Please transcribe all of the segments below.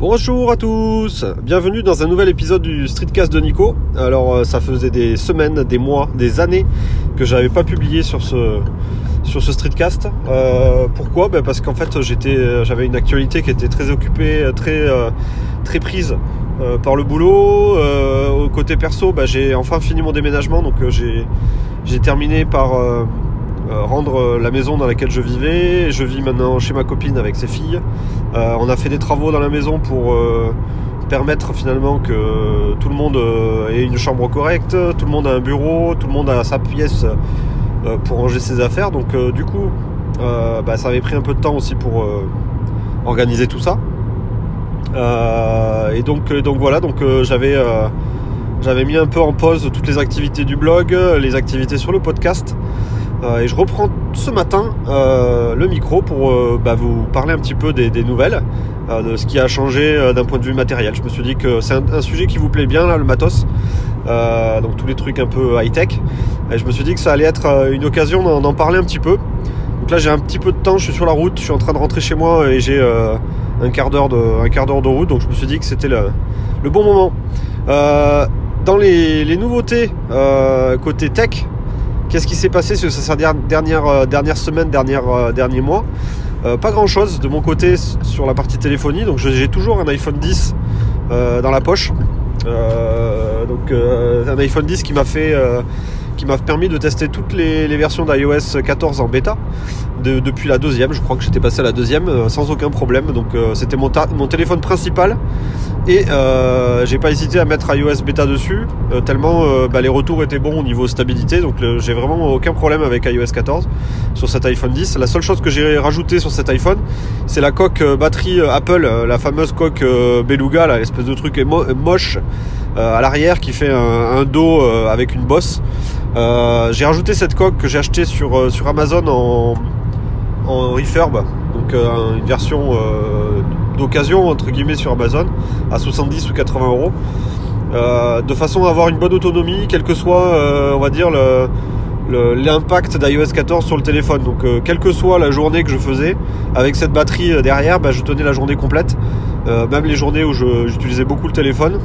Bonjour à tous, bienvenue dans un nouvel épisode du Streetcast de Nico. Alors euh, ça faisait des semaines, des mois, des années que j'avais pas publié sur ce sur ce streetcast. Euh, pourquoi? Ben Parce qu'en fait j'étais, j'avais une actualité qui était très occupée, très euh, très prise par le boulot. au côté perso, ben, j'ai enfin fini mon déménagement, donc j'ai terminé par euh, rendre euh, la maison dans laquelle je vivais. Je vis maintenant chez ma copine avec ses filles. Euh, on a fait des travaux dans la maison pour permettre finalement que tout le monde ait une chambre correcte, tout le monde a un bureau, tout le monde a sa pièce pour ranger ses affaires. Donc du coup, bah, ça avait pris un peu de temps aussi pour organiser tout ça. et donc, donc voilà, donc j'avais j'avais mis un peu en pause toutes les activités du blog, les activités sur le podcast. Euh, et je reprends ce matin euh, le micro pour euh, bah, vous parler un petit peu des, nouvelles, de ce qui a changé d'un point de vue matériel. Je me suis dit que c'est un, sujet qui vous plaît bien, là, le matos, donc tous les trucs un peu high-tech. Et je me suis dit que ça allait être une occasion d'en parler un petit peu. Donc là j'ai un petit peu de temps, je suis sur la route, je suis en train de rentrer chez moi et j'ai un quart d'heure de, un quart d'heure de route, donc je me suis dit que c'était le, bon moment. dans les, les nouveautés côté tech, Qu'est-ce qui s'est passé sur sa dernière, euh, dernière semaine, dernière, euh, dernier mois euh, Pas grand-chose de mon côté sur la partie téléphonie. Donc j'ai toujours un iPhone 10 dans la poche. donc un iPhone 10 qui m'a fait qui m'a permis de tester toutes les, versions d'iOS 14 en bêta depuis la deuxième. Je crois que j'étais passé à la deuxième euh, sans aucun problème. Donc euh, c'était mon, téléphone principal et euh, j'ai pas hésité à mettre iOS bêta dessus tellement bah, les retours étaient bons au niveau stabilité. Donc j'ai vraiment aucun problème avec iOS 14 sur cet iPhone 10. La seule chose que j'ai rajouté sur cet iPhone, c'est la coque batterie Apple, la fameuse coque Beluga, l'espèce de truc moche à l'arrière qui fait un dos avec une bosse. Euh, j'ai rajouté cette coque que j'ai acheté sur, euh, sur Amazon en, en refurb, donc euh, une version d'occasion entre guillemets sur Amazon à 70 ou 80 euros, de façon à avoir une bonne autonomie, quel que soit, on va dire l'impact d'iOS 14 sur le téléphone. Donc quelle que soit la journée que je faisais, avec cette batterie derrière, bah, je tenais la journée complète. même les journées où j'utilisais beaucoup le téléphone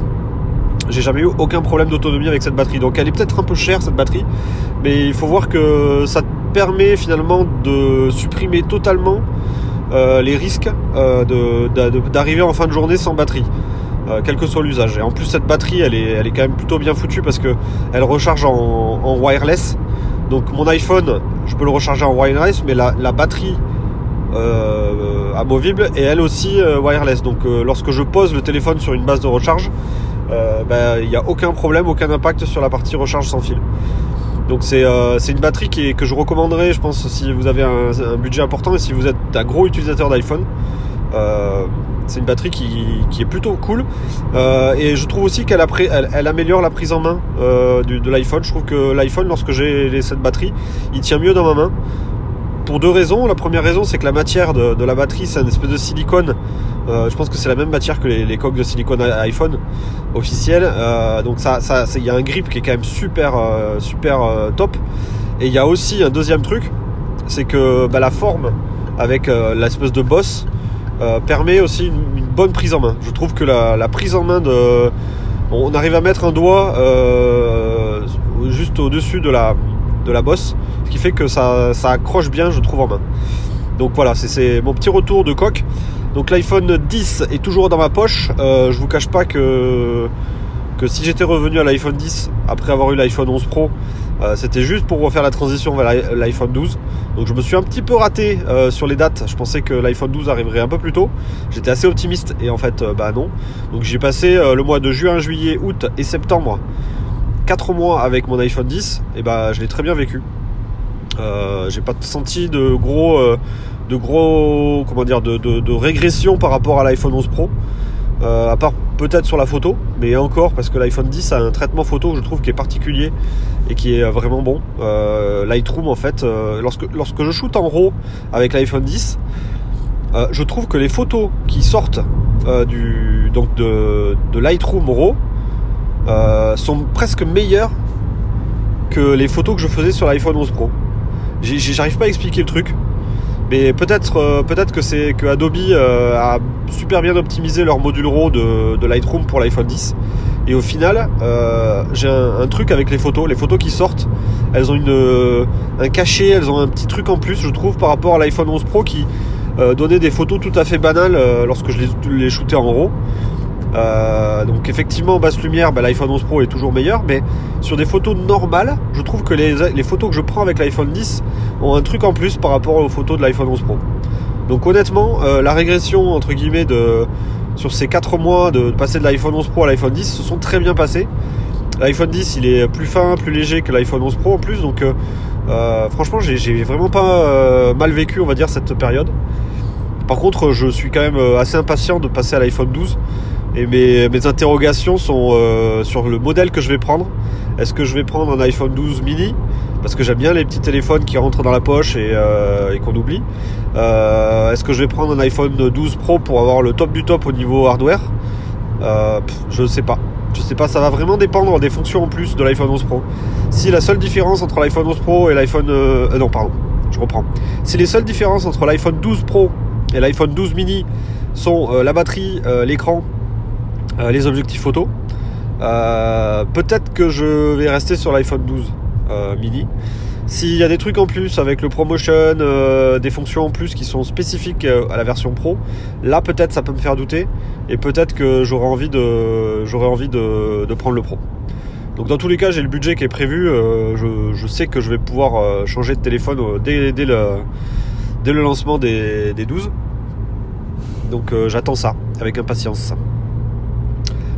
j'ai jamais eu aucun problème d'autonomie avec cette batterie. Donc elle est peut-être un peu chère cette batterie, mais il faut voir que ça permet finalement de supprimer totalement euh, les risques euh, d'arriver en fin de journée sans batterie. Euh, quel que soit l'usage. Et en plus cette batterie elle est, elle est quand même plutôt bien foutue parce que elle recharge en, wireless. Donc mon iPhone, je peux le recharger en wireless, mais la, la batterie amovible est elle aussi wireless. Donc lorsque je pose le téléphone sur une base de recharge, euh, ben, il n'y a aucun problème, aucun impact sur la partie recharge sans fil. Donc c'est euh, une batterie qui que je recommanderais, je pense, si vous avez un, budget important et si vous êtes un gros utilisateur d'iPhone. Euh, c'est une batterie qui, est plutôt cool. et je trouve aussi qu'elle elle, améliore la prise en main de l'iPhone. Je trouve que l'iPhone, lorsque j'ai cette batterie, il tient mieux dans ma main pour deux raisons. La première raison, c'est que la matière de, la batterie, c'est une espèce de silicone. Euh, je pense que c'est la même matière que les, coques de silicone iPhone officielles. Euh, donc ça, ça, il y a un grip qui est quand même super, euh, super top. Et il y a aussi un deuxième truc, c'est que bah, la forme avec l'espèce de bosse permet aussi une, bonne prise en main. Je trouve que la, prise en main de, on arrive à mettre un doigt juste au-dessus de la de la bosse, ce qui fait que ça, accroche bien, je trouve, en main. Donc voilà, c'est mon petit retour de coque. Donc l'iPhone 10 est toujours dans ma poche. Euh, je vous cache pas que, que si j'étais revenu à l'iPhone 10 après avoir eu l'iPhone 11 Pro, euh, c'était juste pour refaire la transition vers l'iPhone 12. Donc je me suis un petit peu raté euh, sur les dates. Je pensais que l'iPhone 12 arriverait un peu plus tôt. J'étais assez optimiste et en fait, bah non. Donc j'ai passé le mois de juin, juillet, août et septembre 4 mois avec mon iPhone 10, et bah je l'ai très bien vécu. Euh, j'ai pas senti de gros, euh, de gros, comment dire, de, régression par rapport à l'iPhone 11 Pro. Euh, à part peut-être sur la photo, mais encore parce que l'iPhone 10 a un traitement photo, je trouve, qui est particulier et qui est vraiment bon. Lightroom, en fait, lorsque, lorsque je shoot en RAW avec l'iPhone 10, je trouve que les photos qui sortent du, donc de Lightroom RAW euh, sont presque meilleures que les photos que je faisais sur l'iPhone 11 Pro. J'arrive pas à expliquer le truc, mais peut-être euh, peut-être que c'est que Adobe euh, a super bien optimisé leur module RAW de, Lightroom pour l'iPhone 10. Et au final, j'ai un, truc avec les photos. Les photos qui sortent, elles ont une, un cachet, elles ont un petit truc en plus, je trouve, par rapport à l'iPhone 11 Pro qui donnait des photos tout à fait banales lorsque je les shootais en RAW. Euh, donc effectivement, basse lumière, bah, l'iPhone 11 Pro est toujours meilleur, mais sur des photos normales, je trouve que les, photos que je prends avec l'iPhone 10 ont un truc en plus par rapport aux photos de l'iPhone 11 Pro. Donc honnêtement, euh, la régression entre guillemets de sur ces 4 mois de, passer de l'iPhone 11 Pro à l'iPhone 10 se sont très bien passés. L'iPhone 10 il est plus fin, plus léger que l'iPhone 11 Pro en plus, donc euh, franchement j'ai vraiment pas mal vécu on va dire cette période. Par contre je suis quand même assez impatient de passer à l'iPhone 12 et mes, interrogations sont euh, sur le modèle que je vais prendre. Est-ce que je vais prendre un iPhone 12 mini? Parce que j'aime bien les petits téléphones qui rentrent dans la poche et, euh, qu'on oublie. Euh, est-ce que je vais prendre un iPhone 12 Pro pour avoir le top du top au niveau hardware? Je ne sais pas. Je sais pas, ça va vraiment dépendre des fonctions en plus de l'iPhone 11 Pro. Si la seule différence entre l'iPhone 11 Pro et l'iPhone... non, pardon, je reprends. Si les seules différences entre l'iPhone 12 Pro et l'iPhone 12 mini sont la batterie, l'écran euh, les objectifs photo. Euh, peut-être que je vais rester sur l'iPhone 12 euh, mini. S'il y a des trucs en plus avec le promotion, des fonctions en plus qui sont spécifiques à la version pro, là peut-être ça peut me faire douter et peut-être que j'aurai envie de prendre le pro. Donc dans tous les cas j'ai le budget qui est prévu, je, sais que je vais pouvoir changer de téléphone dès, le, lancement des 12. Donc j'attends ça avec impatience.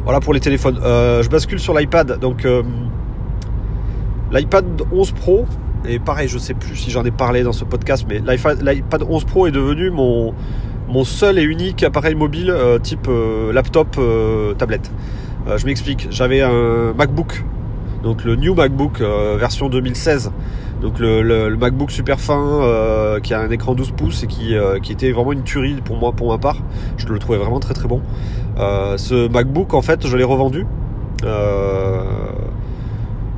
Voilà pour les téléphones. Euh, je bascule sur l'iPad. Donc euh, l'iPad 11 Pro, et pareil, je sais plus si j'en ai parlé dans ce podcast, mais l'iPad 11 Pro est devenu mon, mon seul et unique appareil mobile euh, type laptop, tablette. je m'explique. J'avais un MacBook, donc le New MacBook version 2016 donc le, MacBook super fin euh, qui a un écran 12 pouces et qui, euh, qui, était vraiment une tuerie pour moi, pour ma part. Je le trouvais vraiment très très bon. Euh, ce MacBook en fait je l'ai revendu.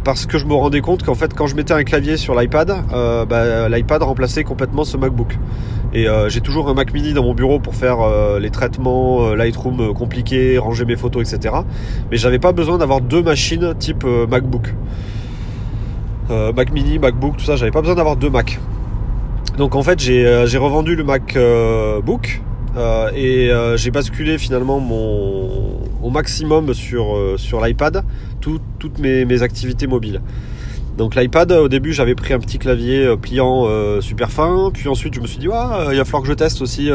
parce que je me rendais compte qu'en fait quand je mettais un clavier sur l'iPad, bah, l'iPad remplaçait complètement ce MacBook. Et j'ai toujours un Mac mini dans mon bureau pour faire les traitements Lightroom compliqués, ranger mes photos, etc. Mais j'avais pas besoin d'avoir deux machines type MacBook. Euh, Mac mini, MacBook, tout ça, j'avais pas besoin d'avoir deux Mac. Donc en fait j'ai euh, revendu le MacBook euh, et j'ai basculé finalement mon, au maximum sur, sur l'iPad toutes mes, activités mobiles. Donc l'iPad, au début, j'avais pris un petit clavier pliant super fin. Puis ensuite, je me suis dit, il va falloir que je teste aussi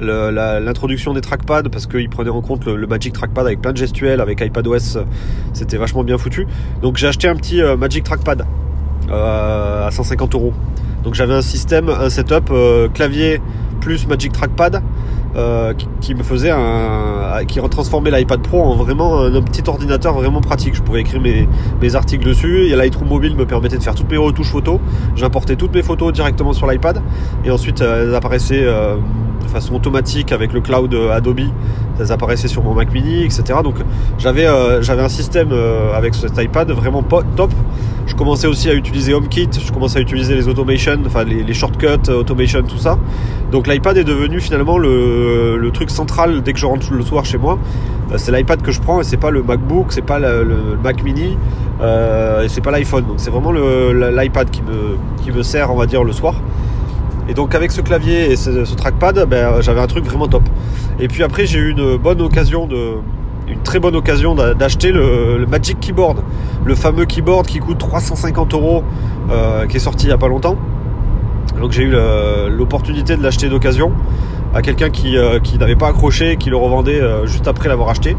l'introduction des trackpads parce qu'il prenait en compte le, Magic Trackpad avec plein de gestuels, avec iPadOS, c'était vachement bien foutu. Donc j'ai acheté un petit Magic Trackpad à 150 euros. Donc j'avais un système, un setup euh, clavier plus Magic Trackpad euh, qui, me faisait un, qui retransformait l'iPad Pro en vraiment un, petit ordinateur vraiment pratique. Je pouvais écrire mes, mes articles dessus. Et Lightroom mobile me permettait de faire toutes mes retouches photos. J'importais toutes mes photos directement sur l'iPad et ensuite elles apparaissaient de façon automatique avec le cloud Adobe. Elles apparaissaient sur mon Mac Mini, etc. Donc j'avais j'avais un système avec cet iPad vraiment top je commençais aussi à utiliser HomeKit, je commençais à utiliser les automations, enfin les, shortcuts, euh, automation, tout ça. Donc l'iPad est devenu finalement le, truc central dès que je rentre le soir chez moi. Euh, c'est l'iPad que je prends et c'est pas le MacBook, c'est pas le, Mac Mini euh, c'est pas l'iPhone. Donc c'est vraiment l'iPad qui me, qui me sert, on va dire, le soir. Et donc avec ce clavier et ce, trackpad, ben, j'avais un truc vraiment top. Et puis après j'ai eu une bonne occasion une très bonne occasion d'acheter le, Magic Keyboard, le fameux keyboard qui coûte 350 euros, euh, qui est sorti il n'y a pas longtemps. Donc j'ai eu l'opportunité de l'acheter d'occasion à quelqu'un qui, euh, n'avait pas accroché, qui le revendait euh, juste après l'avoir acheté.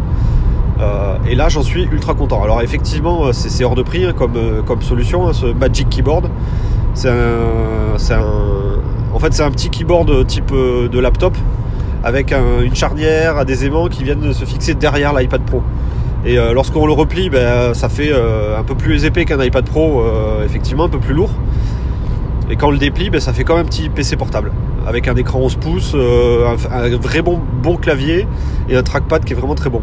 et là j'en suis ultra content. Alors effectivement c'est hors de prix hein, comme, comme solution, hein, ce Magic Keyboard. C'est un, en fait c'est un petit keyboard type de laptop avec une charnière, des aimants qui viennent se fixer derrière l'iPad Pro. Et euh, lorsqu'on le replie, ben, ça fait euh, un peu plus épais qu'un iPad Pro, euh, effectivement un peu plus lourd. Et quand on le déplie, ben, ça fait même un petit PC portable, avec un écran 11 pouces, un, vrai bon clavier et un trackpad qui est vraiment très bon.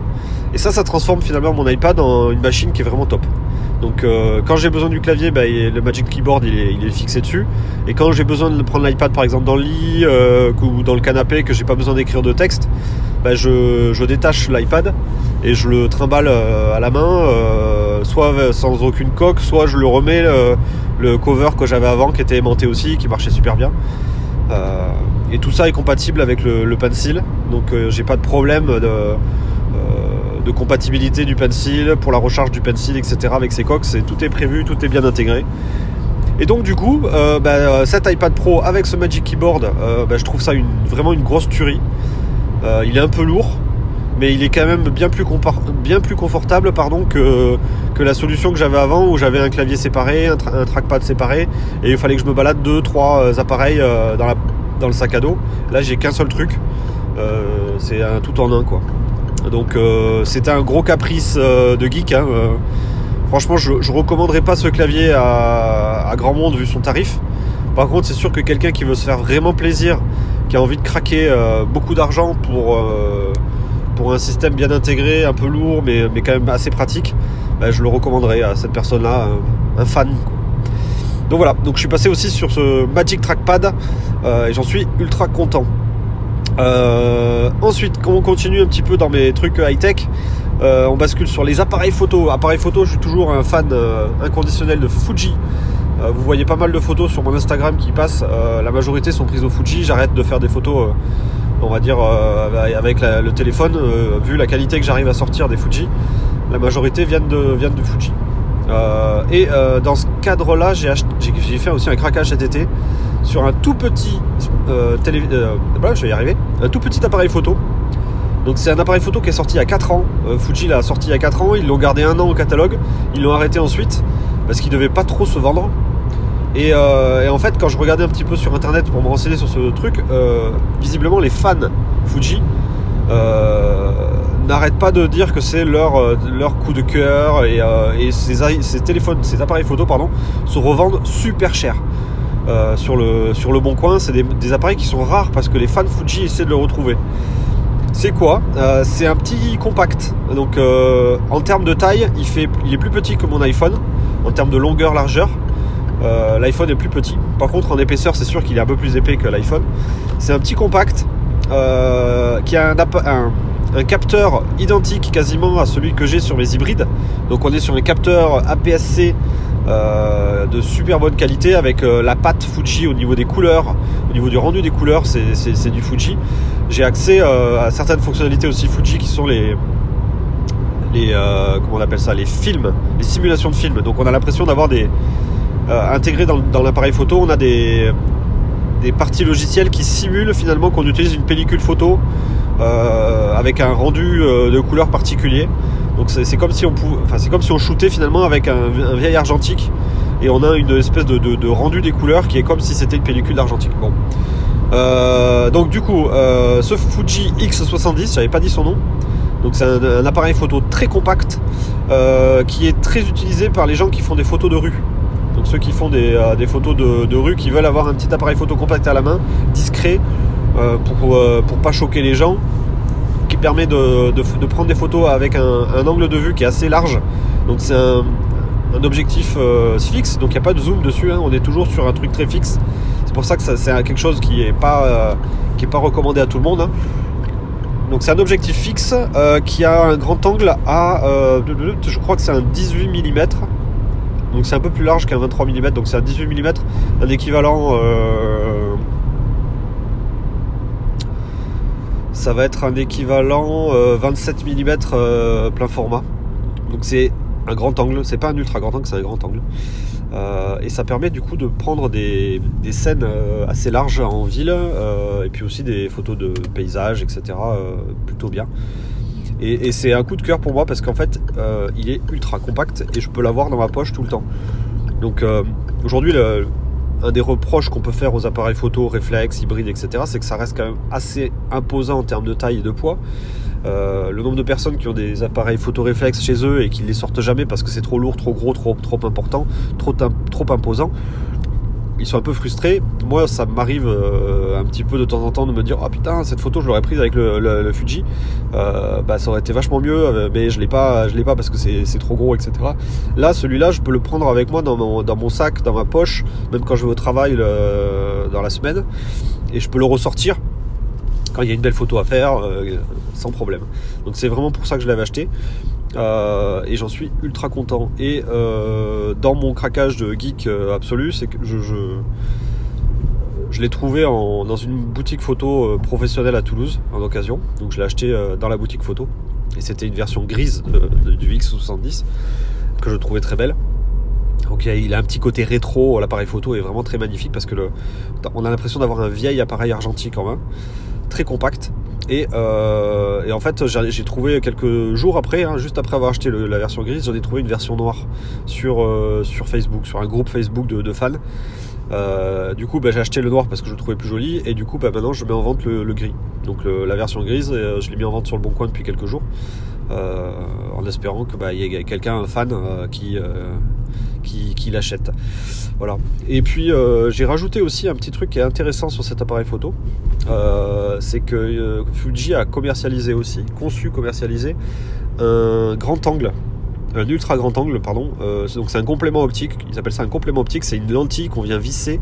Et ça, ça transforme finalement mon iPad en une machine qui est vraiment top. Donc euh, quand j'ai besoin du clavier, bah, le Magic Keyboard il est, fixé dessus. Et quand j'ai besoin de prendre l'iPad par exemple dans le lit euh, ou dans le canapé, que j'ai pas besoin d'écrire de texte, bah, je, détache l'iPad et je le trimballe à la main, soit sans aucune coque, soit je le remets le, cover que j'avais avant qui était aimanté aussi, qui marchait super bien. et tout ça est compatible avec le, le pencil, donc j'ai pas de problème de de compatibilité du pencil, pour la recharge du pencil, etc. avec ses coques. tout est prévu, tout est bien intégré. Et donc du coup, euh, bah, cet iPad Pro avec ce Magic Keyboard, euh, bah, je trouve ça vraiment une grosse tuerie. Euh, il est un peu lourd, mais il est quand même bien plus, confortable pardon, que, que la solution que j'avais avant où j'avais un clavier séparé, un, trackpad séparé, et il fallait que je me balade deux, trois appareils dans, dans le sac à dos. Là j'ai qu'un seul truc, c'est un tout en un quoi. Donc euh, c'était un gros caprice euh, de geek. Hein, euh. franchement, je, ne recommanderais pas ce clavier à, grand monde vu son tarif. Par contre, c'est sûr que quelqu'un qui veut se faire vraiment plaisir, qui a envie de craquer beaucoup d'argent pour, un système bien intégré, un peu lourd, mais, mais quand même assez pratique, bah, je le recommanderais à cette personne-là, un, fan. Donc voilà, donc je suis passé aussi sur ce Magic Trackpad et j'en suis ultra content. Euh, ensuite, quand on continue un petit peu dans mes trucs high-tech, euh, on bascule sur les appareils photo. Appareils photo, je suis toujours un fan euh, inconditionnel de Fuji. vous voyez pas mal de photos sur mon Instagram qui passent. la majorité sont prises au Fuji. J'arrête de faire des photos, on va dire, avec le téléphone. vu la qualité que j'arrive à sortir des Fuji, la majorité viennent de, viennent de Fuji. et dans ce cadre-là, j'ai fait aussi un craquage cet été sur un tout petit euh, télé, euh, je vais y arriver, un tout petit appareil photo. Donc c'est un appareil photo qui est sorti il y a 4 ans. Euh, Fuji l'a sorti il y a 4 ans, ils l'ont gardé un an au catalogue, ils l'ont arrêté ensuite parce qu'il devait pas trop se vendre. Et, en fait, quand je regardais un petit peu sur internet pour me renseigner sur ce truc, visiblement les fans Fuji n'arrêtent pas de dire que c'est leur, leur coup de cœur et, ces, téléphones, ces appareils photo pardon, se revendent super cher. Euh, sur, le, sur le bon coin. C'est des, appareils qui sont rares parce que les fans Fuji essaient de le retrouver. C'est quoi euh, C'est un petit compact. Donc euh, en termes de taille, il, fait, il est plus petit que mon iPhone. En termes de longueur, largeur, l'iPhone est plus petit. Par contre, en épaisseur, c'est sûr qu'il est un peu plus épais que l'iPhone. C'est un petit compact qui a un, un capteur identique quasiment à celui que j'ai sur mes hybrides. Donc on est sur un capteur APS-C euh, de super bonne qualité avec euh, la pâte Fuji au niveau des couleurs, au niveau du rendu des couleurs, c'est du Fuji. J'ai accès euh, à certaines fonctionnalités aussi Fuji qui sont les les on appelle ça les films, les simulations de films. Donc on a l'impression d'avoir des intégrés dans l'appareil photo, on a des des parties logicielles qui simulent finalement qu'on utilise une pellicule photo avec un rendu de couleur particulier. Donc c'est comme si on enfin c'est comme si on shootait finalement avec un, vieil argentique et on a une espèce de, rendu des couleurs qui est comme si c'était une pellicule d'argentique. Euh, donc du coup, euh, ce Fuji X70, j'avais pas dit son nom. Donc c'est un, appareil photo très compact euh, qui est très utilisé par les gens qui font des photos de rue. Donc ceux qui font des, photos de, rue, qui veulent avoir un petit appareil photo compact à la main, discret, pour, pour pas choquer les gens qui permet de, prendre des photos avec un, angle de vue qui est assez large. Donc c'est un, objectif euh, fixe, donc il n'y a pas de zoom dessus, hein. on est toujours sur un truc très fixe. C'est pour ça que c'est quelque chose qui n'est pas, euh, pas recommandé à tout le monde. Hein. Donc c'est un objectif fixe euh, qui a un grand angle à, je crois que c'est un 18 mm. Donc c'est un peu plus large qu'un 23 mm, donc c'est un 18 mm, un équivalent ça va être un équivalent 27 euh, mm euh, plein format. Donc c'est un grand angle, c'est pas un ultra grand angle, c'est un grand angle. Euh, et ça permet du coup de prendre des, scènes assez larges en ville et puis aussi des photos de paysages, etc. plutôt bien. Et, c'est un coup de cœur pour moi parce qu'en fait il est ultra compact et je peux l'avoir dans ma poche tout le temps. Donc aujourd'hui le, un des reproches qu'on peut faire aux appareils photo, réflexes, hybrides, etc., c'est que ça reste quand même assez imposant en termes de taille et de poids. Euh, le nombre de personnes qui ont des appareils photo réflexes chez eux et qui ne les sortent jamais parce que c'est trop lourd, trop gros, trop, important, trop imposant, ils sont un peu frustrés. Moi, ça m'arrive euh, un petit peu de temps en temps de me dire Oh putain, cette photo, je l'aurais prise avec le, Fuji. Euh, bah, ça aurait été vachement mieux, euh, mais je l'ai pas, je l'ai pas parce que c'est trop gros, etc. Là, celui-là, je peux le prendre avec moi dans mon, dans mon sac, dans ma poche, même quand je vais au travail dans la semaine, et je peux le ressortir quand il y a une belle photo à faire, sans problème. Donc c'est vraiment pour ça que je l'avais acheté. et j'en suis ultra content. Et dans mon craquage de geek absolu, c'est que je, l'ai trouvé dans une boutique photo professionnelle à Toulouse en occasion. Donc je l'ai acheté dans la boutique photo. Et c'était une version grise du X70 que je trouvais très belle. Donc il a un petit côté rétro, l'appareil photo est vraiment très magnifique parce que on a l'impression d'avoir un vieil appareil argentique en main, très compact. Et, euh, en fait, j'ai trouvé quelques jours après, hein, juste après avoir acheté la version grise, j'en ai trouvé une version noire sur, euh, sur Facebook, sur un groupe Facebook de, fans. Euh, du coup, bah, j'ai acheté le noir parce que je le trouvais plus joli, et du coup, bah, maintenant je mets en vente le, gris. Donc la version grise, je l'ai mis en vente sur le bon coin depuis quelques jours. En espérant qu'il bah, y ait quelqu'un, un fan, qui, qui, qui l'achète. Voilà. Et puis j'ai rajouté aussi un petit truc qui est intéressant sur cet appareil photo. c'est que Fuji a commercialisé aussi, conçu, commercialisé un grand angle un ultra grand angle, pardon. donc c'est un complément optique. Ils appellent ça un complément optique. C'est une lentille qu'on vient visser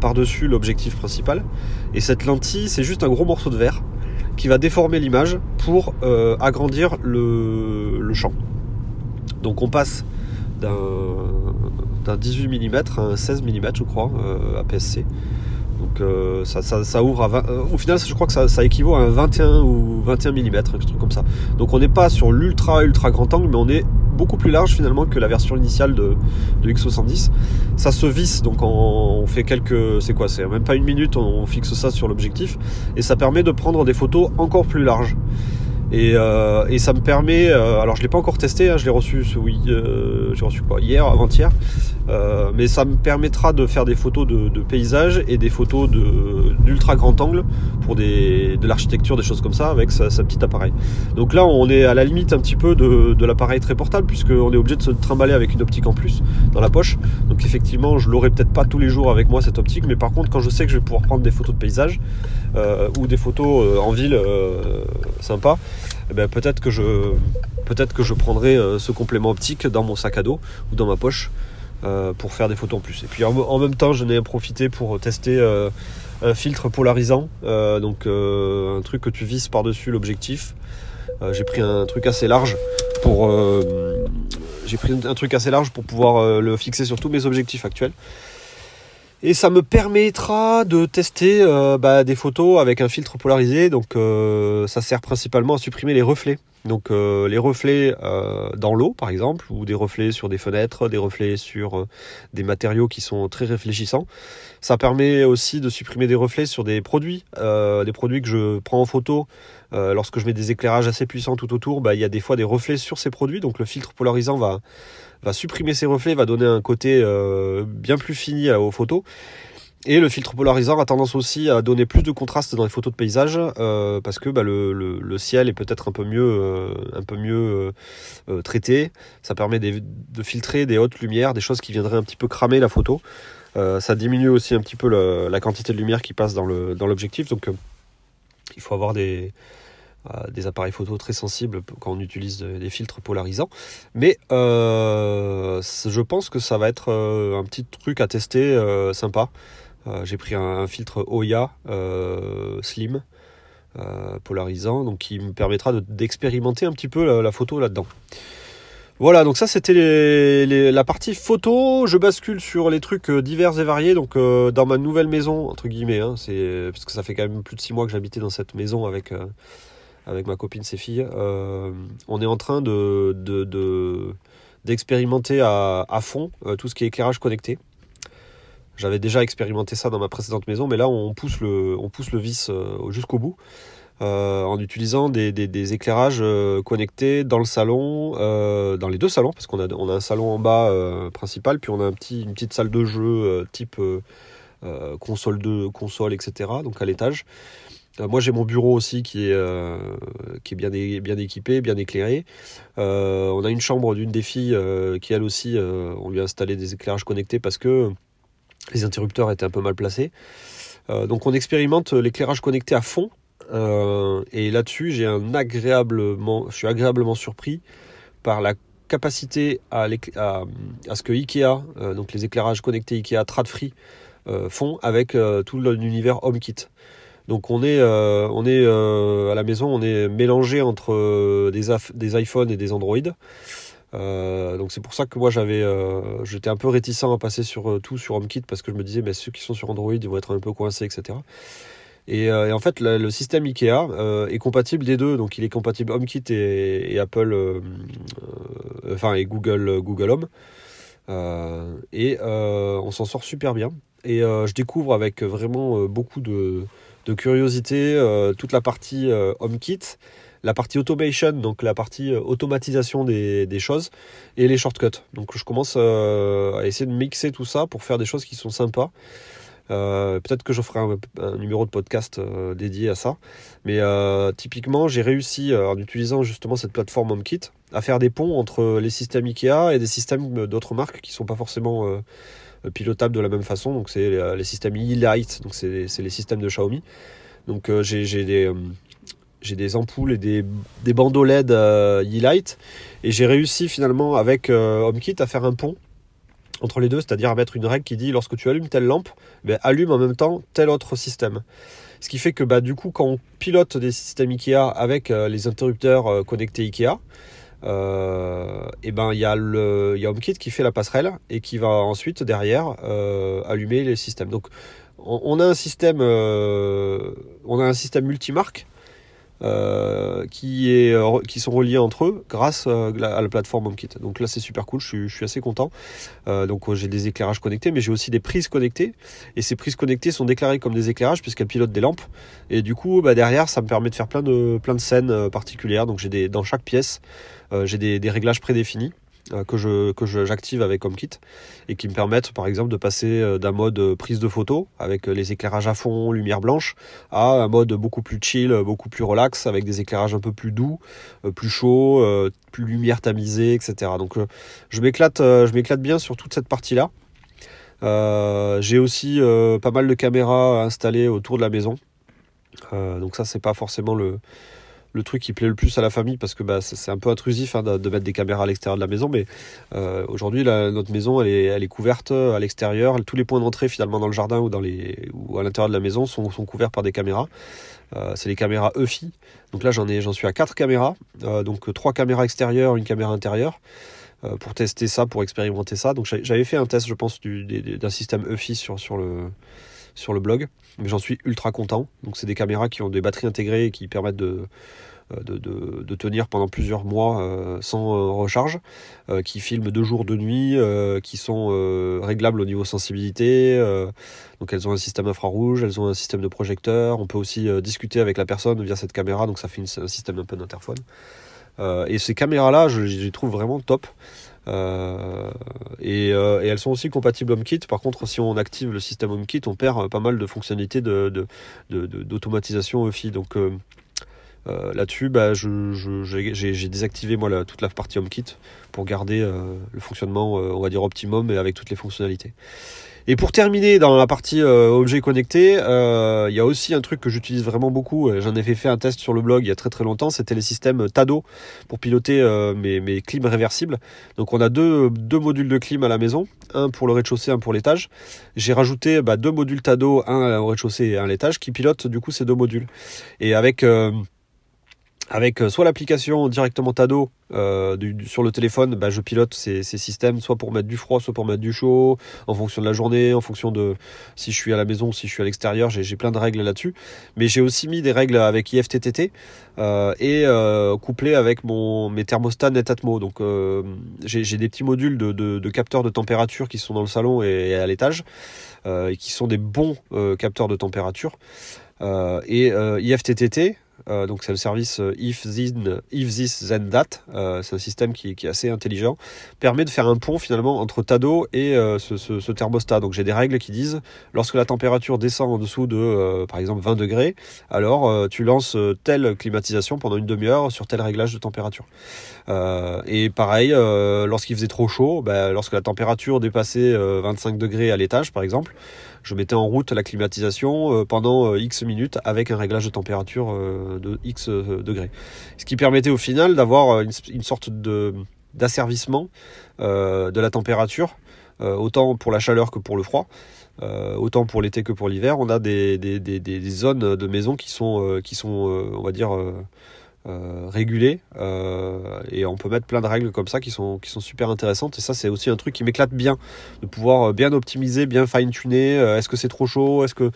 par-dessus l'objectif principal. Et cette lentille, c'est juste un gros morceau de verre qui va déformer l'image pour euh, agrandir le, champ. Donc on passe d'un 18 mm à un 16 mm je crois euh, APS-C. Donc euh, ça, ouvre à 20, au final je crois que ça, équivaut à un 21 ou 21 mm, un truc comme ça. Donc on n'est pas sur l'ultra ultra grand angle mais on est beaucoup plus large finalement que la version initiale de, X70. Ça se visse, donc on, fait quelques. C'est quoi C'est même pas une minute, on, fixe ça sur l'objectif et ça permet de prendre des photos encore plus larges. Et, euh, ça me permet, euh, alors je l'ai pas encore testé, hein, je l'ai reçu ce oui, euh, j'ai reçu quoi hier, avant-hier, euh, mais ça me permettra de faire des photos de, de paysages et des photos d'ultra grand angle pour de l'architecture, des choses comme ça avec sa, petit appareil. Donc là, on est à la limite un petit peu de, l'appareil très portable puisqu'on est obligé de se trimballer avec une optique en plus dans la poche. Donc effectivement, je l'aurai peut-être pas tous les jours avec moi cette optique, mais par contre, quand je sais que je vais pouvoir prendre des photos de paysages euh, ou des photos euh, en ville sympa, eh ben, peut-être que je prendrai ce complément optique dans mon sac à dos ou dans ma poche euh, pour faire des photos en plus. Et puis en, même temps, j'en ai profité pour tester euh, un filtre polarisant, euh, donc un truc que tu vises par-dessus l'objectif. j'ai pris un truc assez large pour j'ai pris un truc assez large pour pouvoir le fixer sur tous mes objectifs actuels. Et ça me permettra de tester bah, des photos avec un filtre polarisé. Donc ça sert principalement à supprimer les reflets. Donc euh, les reflets euh, dans l'eau par exemple, ou des reflets sur des fenêtres, des reflets sur euh, des matériaux qui sont très réfléchissants. Ça permet aussi de supprimer des reflets sur des produits, des produits que je prends en photo. lorsque je mets des éclairages assez puissants tout autour, bah, il y a des fois des reflets sur ces produits, donc le filtre polarisant va, va supprimer ces reflets, va donner un côté bien plus fini aux photos. Et le filtre polarisant a tendance aussi à donner plus de contraste dans les photos de paysage euh, parce que bah, le, ciel est peut-être un peu mieux, euh, un peu mieux euh, traité. Ça permet de filtrer des hautes lumières, des choses qui viendraient un petit peu cramer la photo. ça diminue aussi un petit peu la quantité de lumière qui passe dans l'objectif. Donc il faut avoir des, des appareils photo très sensibles quand on utilise des filtres polarisants. Mais je pense que ça va être un petit truc à tester sympa. Euh, j'ai pris un, filtre Oya euh, Slim euh, polarisant, donc qui me permettra d'expérimenter un petit peu la, photo là-dedans. Voilà, donc ça c'était la partie photo. Je bascule sur les trucs divers et variés. Donc dans ma nouvelle maison, entre guillemets, hein, parce que ça fait quand même plus de six mois que j'habitais dans cette maison avec avec ma copine, ses filles. on est en train de d'expérimenter de, à, à, fond tout ce qui est éclairage connecté. J'avais déjà expérimenté ça dans ma précédente maison, mais là on pousse le, on pousse le vis euh, jusqu'au bout. Euh, en utilisant des, éclairages euh, connectés dans le salon, dans les deux salons, parce qu'on a, on a un salon en bas principal, puis on a un petit, une petite salle de jeu type console, de, console, etc., donc à l'étage. moi j'ai mon bureau aussi qui est, qui est bien, bien équipé, bien éclairé. on a une chambre d'une des filles qui elle aussi, on lui a installé des éclairages connectés parce que les interrupteurs étaient un peu mal placés. Euh, donc on expérimente l'éclairage connecté à fond. Euh, et là-dessus, j'ai agréablement, je suis agréablement surpris par la capacité à, ce que Ikea, euh, donc les éclairages connectés Ikea Tradfree, font avec tout l'univers HomeKit. Donc on est, on est à la maison, on est mélangé entre des, des iPhones et des Android. Donc c'est pour ça que moi j'avais, j'étais un peu réticent à passer sur tout sur HomeKit parce que je me disais, mais ceux qui sont sur Android ils vont être un peu coincés, etc. Euh, et, en fait, le système IKEA euh, est compatible des deux. Donc, il est compatible HomeKit et, Apple, euh, enfin, et Google, Google Home. et on s'en sort super bien. Et je découvre avec vraiment beaucoup de, curiosité toute la partie HomeKit la partie automation, donc la partie automatisation des, des, choses, et les shortcuts. Donc je commence à essayer de mixer tout ça pour faire des choses qui sont sympas. Euh, peut-être que je ferai un, numéro de podcast euh, dédié à ça. Mais euh, typiquement, j'ai réussi, en utilisant justement cette plateforme HomeKit, à faire des ponts entre les systèmes IKEA et des systèmes d'autres marques qui ne sont pas forcément pilotables de la même façon. Donc c'est les systèmes e-light, donc c'est les systèmes de Xiaomi. Donc j'ai des j'ai des ampoules et des, des bandeaux LED e-light et j'ai réussi finalement avec HomeKit à faire un pont entre les deux, c'est-à-dire à mettre une règle qui dit lorsque tu allumes telle lampe, ben, allume en même temps tel autre système. Ce qui fait que bah, du coup, quand on pilote des systèmes IKEA avec euh, les interrupteurs euh, connectés IKEA, euh, ben il y a le y a HomeKit qui fait la passerelle et qui va ensuite derrière allumer les systèmes. Donc on, a un système on a un système multimarque euh, qui, est, euh, qui sont reliés entre eux grâce euh, à la plateforme HomeKit. Donc là c'est super cool, je suis, je suis assez content. donc j'ai des éclairages connectés, mais j'ai aussi des prises connectées. Et ces prises connectées sont déclarées comme des éclairages puisqu'elles pilotent des lampes. Et du coup bah, derrière ça me permet de faire plein de, plein de scènes particulières. Donc j'ai dans chaque pièce j'ai des, des réglages prédéfinis. Euh, que je j'active avec HomeKit et qui me permettent par exemple de passer euh, d'un mode euh, prise de photo avec les éclairages à fond, lumière blanche, à un mode beaucoup plus chill, beaucoup plus relax avec des éclairages un peu plus doux, plus chaud, plus lumière tamisée, etc. Donc je m'éclate je bien sur toute cette partie là. J'ai aussi pas mal de caméras installées autour de la maison. donc ça c'est pas forcément le le truc qui plaît le plus à la famille parce que bah, c'est un peu intrusif hein, de, mettre des caméras à l'extérieur de la maison. Mais euh, aujourd'hui, notre maison, elle est, elle est couverte à l'extérieur. Tous les points d'entrée finalement dans le jardin ou, dans les, ou à l'intérieur de la maison sont, sont couverts par des caméras. Euh, c'est les caméras EFI. Donc là, j'en j'en suis à quatre caméras. Euh, donc trois caméras extérieures, une caméra intérieure pour tester ça, pour expérimenter ça. Donc j'avais fait un test, je pense, d'un système EFI sur, sur le sur le blog. Mais j'en suis ultra content. Donc c'est des caméras qui ont des batteries intégrées et qui permettent de, euh, de, tenir pendant plusieurs mois euh, sans euh, recharge, qui filment deux jours, de nuit, qui sont réglables au niveau sensibilité. donc elles ont un système infrarouge, elles ont un système de projecteur. On peut aussi discuter avec la personne via cette caméra, donc ça fait un système un peu d'interphone. et ces caméras-là, je, les trouve vraiment top. Euh, euh, et, elles sont aussi compatibles HomeKit. Par contre, si on active le système HomeKit, on perd pas mal de fonctionnalités d'automatisation EFI. Donc euh, là-dessus, bah, j'ai désactivé moi toute la partie HomeKit pour garder le fonctionnement, on va dire optimum, et avec toutes les fonctionnalités. Et pour terminer dans la partie euh, objets connectés, euh, il y a aussi un truc que j'utilise vraiment beaucoup. J'en ai fait un test sur le blog il y a très très longtemps. C'était les systèmes Tado pour piloter euh, mes, mes clims réversibles. Donc on a deux, deux modules de clim à la maison, un pour le rez-de-chaussée, un pour l'étage. J'ai rajouté bah, deux modules Tado, un au rez-de-chaussée et un à l'étage, qui pilotent du coup ces deux modules. Et avec avec soit l'application directement Tado euh, sur le téléphone, bah, je pilote ces, systèmes, soit pour mettre du froid, soit pour mettre du chaud, en fonction de la journée, en fonction de si je suis à la maison, si je suis à l'extérieur, j'ai plein de règles là-dessus. Mais j'ai aussi mis des règles avec IFTTT euh, et euh, couplé avec mon, mes thermostats Netatmo. Donc euh, j'ai des petits modules de, de, capteurs de température qui sont dans le salon et, à l'étage, et qui sont des bons capteurs de température. et IFTTT, euh, donc c'est le service euh, if, this, then that. Euh, c'est un système qui, est assez intelligent. Permet de faire un pont finalement entre Tado et ce, thermostat. Donc j'ai des règles qui disent lorsque la température descend en dessous de par exemple 20 degrés, alors tu lances telle climatisation pendant une demi-heure sur tel réglage de température. et pareil, lorsqu'il faisait trop chaud, bah, lorsque la température dépassait 25 degrés à l'étage par exemple, je mettais en route la climatisation euh, pendant euh, X minutes avec un réglage de température euh, de X degrés. Ce qui permettait au final d'avoir une, sorte de d'asservissement de la température autant pour la chaleur que pour le froid. autant pour l'été que pour l'hiver, on a des, des, des, des, zones de maison qui sont, qui sont on va dire, euh, régulé euh, et on peut mettre plein de règles comme ça qui sont, qui sont super intéressantes et ça c'est aussi un truc qui m'éclate bien de pouvoir euh, bien optimiser bien fine tuner est-ce que c'est trop chaud est-ce que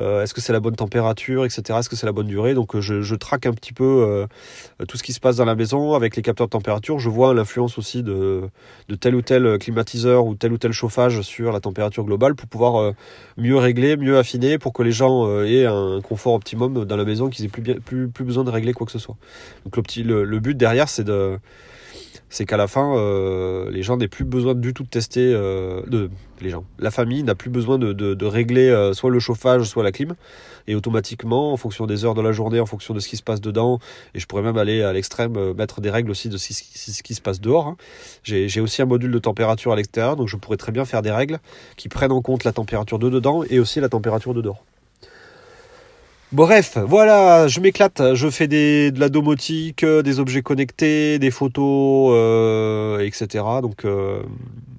euh, est-ce que c'est la bonne température, etc. Est-ce que c'est la bonne durée Donc euh, je, traque un petit peu euh, tout ce qui se passe dans la maison avec les capteurs de température. Je vois l'influence aussi de, tel ou tel climatiseur ou tel ou tel chauffage sur la température globale pour pouvoir mieux régler, mieux affiner pour que les gens aient un confort optimum dans la maison, qu'ils aient plus, plus, plus besoin de régler quoi que ce soit. Donc le, but derrière, c'est qu'à la fin, euh, les gens n'aient plus besoin du tout de tester. Euh, la famille n'a plus besoin de, régler euh, soit le chauffage, soit la clim. Et automatiquement, en fonction des heures de la journée, en fonction de ce qui se passe dedans, et je pourrais même aller à l'extrême, mettre des règles aussi de ce qui, se passe dehors. Hein. J'ai aussi un module de température à l'extérieur, donc je pourrais très bien faire des règles qui prennent en compte la température de dedans et aussi la température de dehors. Bref, voilà, je m'éclate, je fais des, de la domotique, euh, des objets connectés, des photos, euh, etc. Donc, euh,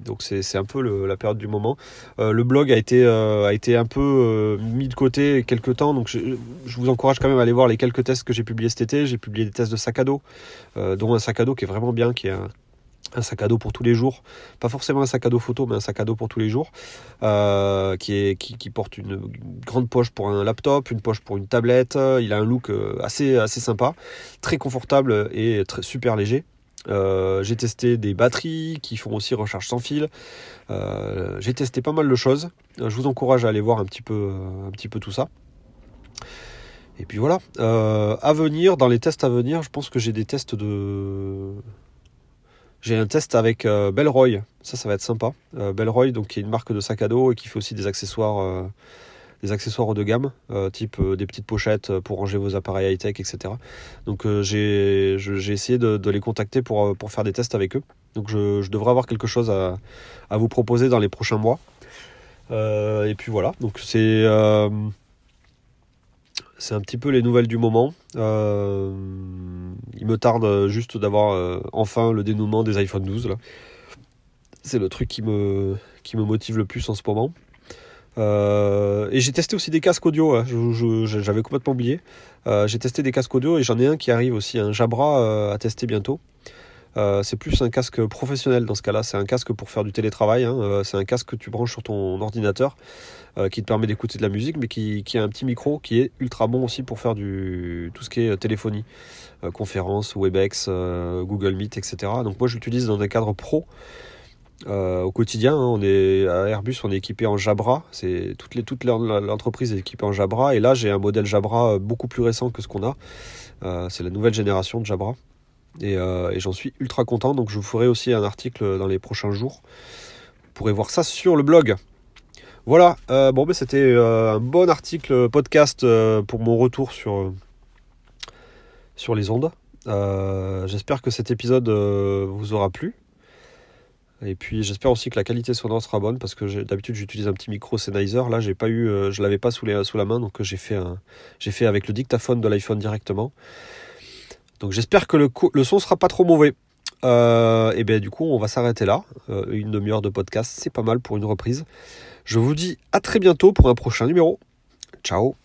donc c'est, un peu la période du moment. le blog a été, a été un peu mis de côté quelques temps, donc je, je, vous encourage quand même à aller voir les quelques tests que j'ai publiés cet été. J'ai publié des tests de sac à dos, dont un sac à dos qui est vraiment bien, qui est un, un sac à dos pour tous les jours, pas forcément un sac à dos photo, mais un sac à dos pour tous les jours, euh, qui, est, qui, porte une grande poche pour un laptop, une poche pour une tablette. Il a un look euh, assez, assez sympa, très confortable et très, super léger. Euh, j'ai testé des batteries qui font aussi recharge sans fil. j'ai testé pas mal de choses. Je vous encourage à aller voir un petit peu, un petit peu tout ça. Et puis voilà. à venir, dans les tests à venir, je pense que j'ai des tests de j'ai un test avec euh, Bellroy, ça ça va être sympa. Euh, Bellroy, donc qui est une marque de sac à dos et qui fait aussi des accessoires, euh, des accessoires haut de gamme, type des petites pochettes pour ranger vos appareils high tech, etc. Donc j'ai essayé de, les contacter pour, pour faire des tests avec eux. Donc je, devrais avoir quelque chose à, vous proposer dans les prochains mois. et puis voilà, donc c'est c'est un petit peu les nouvelles du moment. Euh, il me tarde juste d'avoir euh, enfin le dénouement des iPhone 12. C'est le truc qui me, motive le plus en ce moment. Euh, et j'ai testé aussi des casques audio, hein. j'avais complètement oublié. j'ai testé des casques audio et j'en ai un qui arrive aussi, un Jabra à tester bientôt. C'est plus un casque professionnel dans ce cas-là, c'est un casque pour faire du télétravail, hein. c'est un casque que tu branches sur ton ordinateur euh, qui te permet d'écouter de la musique, mais qui, a un petit micro qui est ultra bon aussi pour faire du, tout ce qui est euh, téléphonie, euh, conférences, Webex, Google Meet, etc. Donc moi je l'utilise dans un cadre pro. au quotidien, hein. on est à Airbus, on est équipé en Jabra. C'est les, toute l'entreprise est équipée en Jabra. Et là, j'ai un modèle Jabra beaucoup plus récent que ce qu'on a. c'est la nouvelle génération de Jabra. Et, et j'en suis ultra content. Donc je vous ferai aussi un article dans les prochains jours. Vous pourrez voir ça sur le blog. Voilà, euh, bon, ben, c'était euh, un bon article podcast euh, pour mon retour sur, sur les ondes. j'espère que cet épisode vous aura plu. Et puis j'espère aussi que la qualité sonore sera bonne parce que d'habitude j'utilise un petit micro Sennheiser. Là j'ai pas eu, je l'avais pas sous, la main donc j'ai fait, j'ai fait avec le dictaphone de l'iPhone directement. Donc j'espère que le, son sera pas trop mauvais. et bien du coup on va s'arrêter là. une demi-heure de podcast c'est pas mal pour une reprise. Je vous dis à très bientôt pour un prochain numéro. Ciao